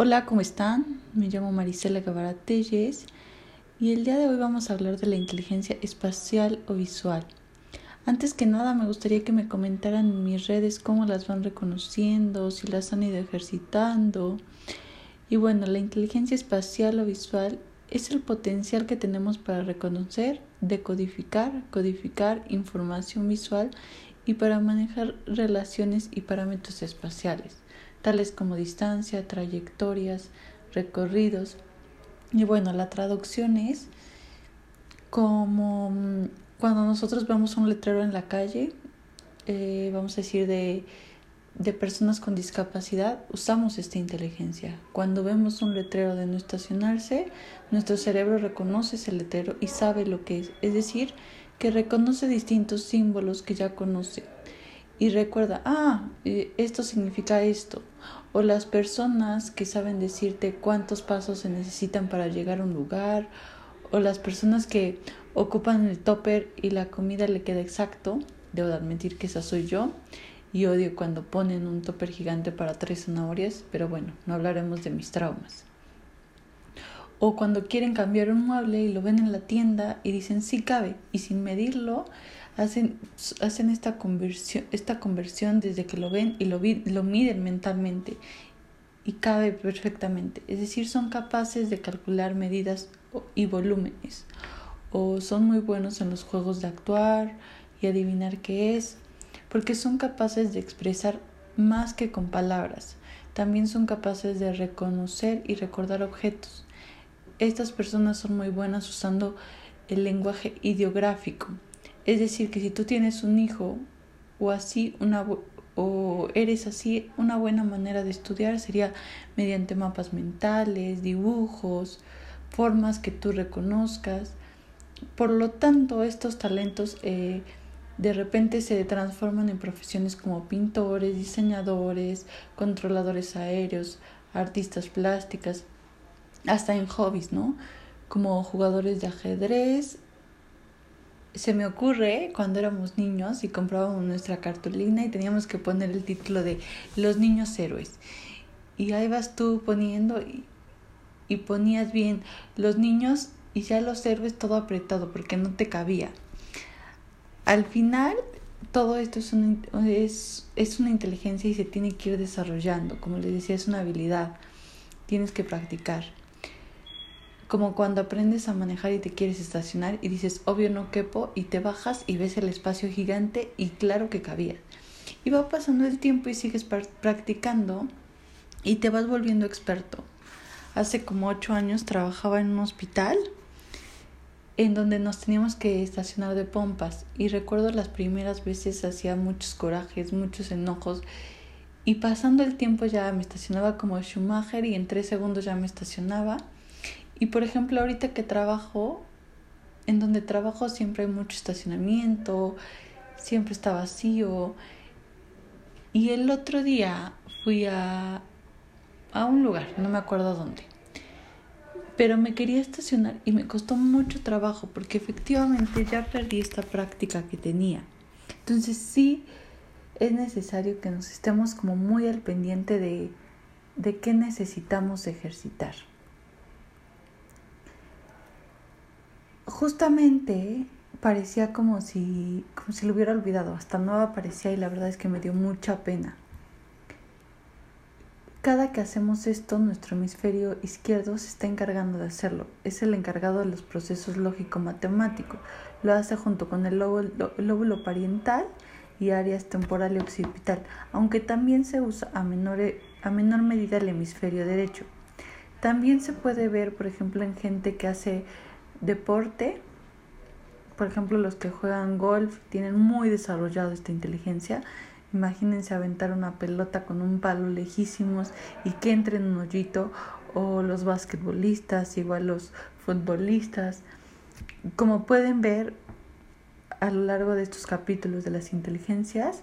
Hola, ¿cómo están? Me llamo Marisela Guevara y el día de hoy vamos a hablar de la inteligencia espacial o visual. Antes que nada, me gustaría que me comentaran en mis redes cómo las van reconociendo, si las han ido ejercitando. Y bueno, la inteligencia espacial o visual es el potencial que tenemos para reconocer, decodificar, codificar información visual y para manejar relaciones y parámetros espaciales tales como distancia, trayectorias, recorridos. Y bueno, la traducción es como mm, cuando nosotros vemos un letrero en la calle, eh, vamos a decir de, de personas con discapacidad, usamos esta inteligencia. Cuando vemos un letrero de no estacionarse, nuestro cerebro reconoce ese letrero y sabe lo que es. Es decir, que reconoce distintos símbolos que ya conoce y recuerda, ah, eh, esto significa esto. O las personas que saben decirte cuántos pasos se necesitan para llegar a un lugar. O las personas que ocupan el topper y la comida le queda exacto. Debo admitir que esa soy yo. Y odio cuando ponen un topper gigante para tres zanahorias. Pero bueno, no hablaremos de mis traumas. O cuando quieren cambiar un mueble y lo ven en la tienda y dicen sí cabe. Y sin medirlo hacen, hacen esta, conversión, esta conversión desde que lo ven y lo, lo miden mentalmente y cabe perfectamente. Es decir, son capaces de calcular medidas y volúmenes o son muy buenos en los juegos de actuar y adivinar qué es, porque son capaces de expresar más que con palabras. También son capaces de reconocer y recordar objetos. Estas personas son muy buenas usando el lenguaje ideográfico, es decir, que si tú tienes un hijo o así una o eres así, una buena manera de estudiar sería mediante mapas mentales, dibujos, formas que tú reconozcas. Por lo tanto, estos talentos eh, de repente se transforman en profesiones como pintores, diseñadores, controladores aéreos, artistas plásticas, hasta en hobbies, ¿no? Como jugadores de ajedrez, se me ocurre cuando éramos niños y comprábamos nuestra cartulina y teníamos que poner el título de Los niños héroes. Y ahí vas tú poniendo y, ponías bien los niños y ya los héroes todo apretado porque no te cabía. Al final, todo esto es una, es, es una inteligencia y se tiene que ir desarrollando. Como les decía, es una habilidad. Tienes que practicar como cuando aprendes a manejar y te quieres estacionar y dices, obvio no quepo, y te bajas y ves el espacio gigante y claro que cabía. Y va pasando el tiempo y sigues practicando y te vas volviendo experto. Hace como ocho años trabajaba en un hospital en donde nos teníamos que estacionar de pompas y recuerdo las primeras veces hacía muchos corajes, muchos enojos y pasando el tiempo ya me estacionaba como Schumacher y en tres segundos ya me estacionaba y por ejemplo, ahorita que trabajo, en donde trabajo siempre hay mucho estacionamiento, siempre está vacío. Y el otro día fui a, a un lugar, no me acuerdo dónde. Pero me quería estacionar y me costó mucho trabajo porque efectivamente ya perdí esta práctica que tenía. Entonces sí es necesario que nos estemos como muy al pendiente de, de qué necesitamos ejercitar. Justamente parecía como si, como si lo hubiera olvidado, hasta no aparecía y la verdad es que me dio mucha pena. Cada que hacemos esto, nuestro hemisferio izquierdo se está encargando de hacerlo. Es el encargado de los procesos lógico-matemáticos. Lo hace junto con el lóbulo, pariental y áreas temporal y occipital, aunque también se usa a menor, a menor medida el hemisferio derecho. También se puede ver, por ejemplo, en gente que hace deporte, por ejemplo, los que juegan golf tienen muy desarrollado esta inteligencia. Imagínense aventar una pelota con un palo lejísimos y que entre en un hoyito, o los basquetbolistas, igual los futbolistas. Como pueden ver a lo largo de estos capítulos de las inteligencias,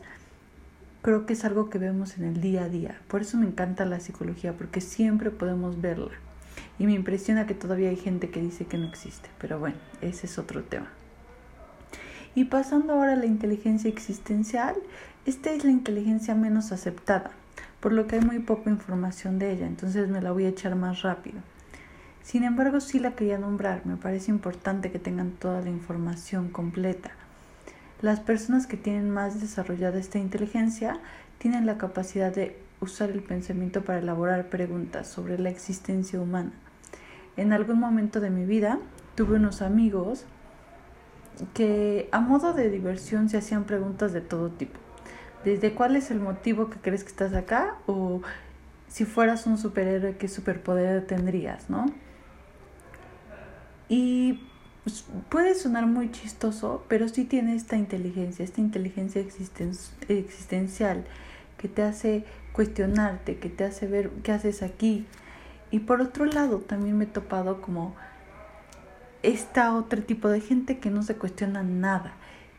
creo que es algo que vemos en el día a día. Por eso me encanta la psicología, porque siempre podemos verla. Y me impresiona que todavía hay gente que dice que no existe, pero bueno, ese es otro tema. Y pasando ahora a la inteligencia existencial, esta es la inteligencia menos aceptada, por lo que hay muy poca información de ella, entonces me la voy a echar más rápido. Sin embargo, sí la quería nombrar, me parece importante que tengan toda la información completa. Las personas que tienen más desarrollada esta inteligencia tienen la capacidad de usar el pensamiento para elaborar preguntas sobre la existencia humana. En algún momento de mi vida tuve unos amigos que a modo de diversión se hacían preguntas de todo tipo. Desde cuál es el motivo que crees que estás acá o si fueras un superhéroe, qué superpoder tendrías, ¿no? Y pues, puede sonar muy chistoso, pero sí tiene esta inteligencia, esta inteligencia existencial que te hace cuestionarte, que te hace ver qué haces aquí. Y por otro lado, también me he topado como esta otro tipo de gente que no se cuestiona nada,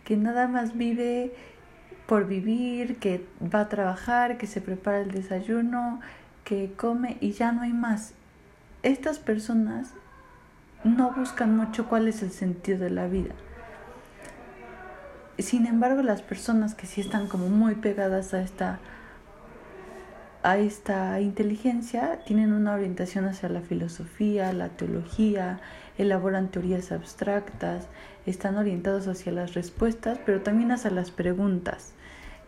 que nada más vive por vivir, que va a trabajar, que se prepara el desayuno, que come y ya no hay más. Estas personas no buscan mucho cuál es el sentido de la vida. Sin embargo, las personas que sí están como muy pegadas a esta a esta inteligencia tienen una orientación hacia la filosofía, la teología, elaboran teorías abstractas, están orientados hacia las respuestas, pero también hacia las preguntas.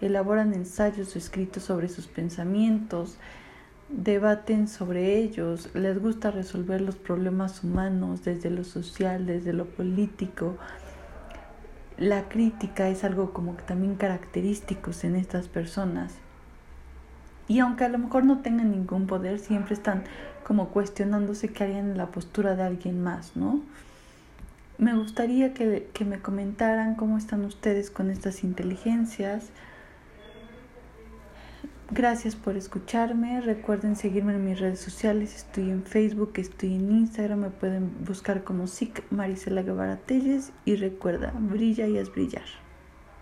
Elaboran ensayos escritos sobre sus pensamientos, debaten sobre ellos, les gusta resolver los problemas humanos desde lo social, desde lo político. La crítica es algo como que también característico en estas personas. Y aunque a lo mejor no tengan ningún poder, siempre están como cuestionándose qué harían en la postura de alguien más, ¿no? Me gustaría que, que me comentaran cómo están ustedes con estas inteligencias. Gracias por escucharme. Recuerden seguirme en mis redes sociales. Estoy en Facebook, estoy en Instagram. Me pueden buscar como SIC Marisela Guevara Telles. Y recuerda, brilla y es brillar.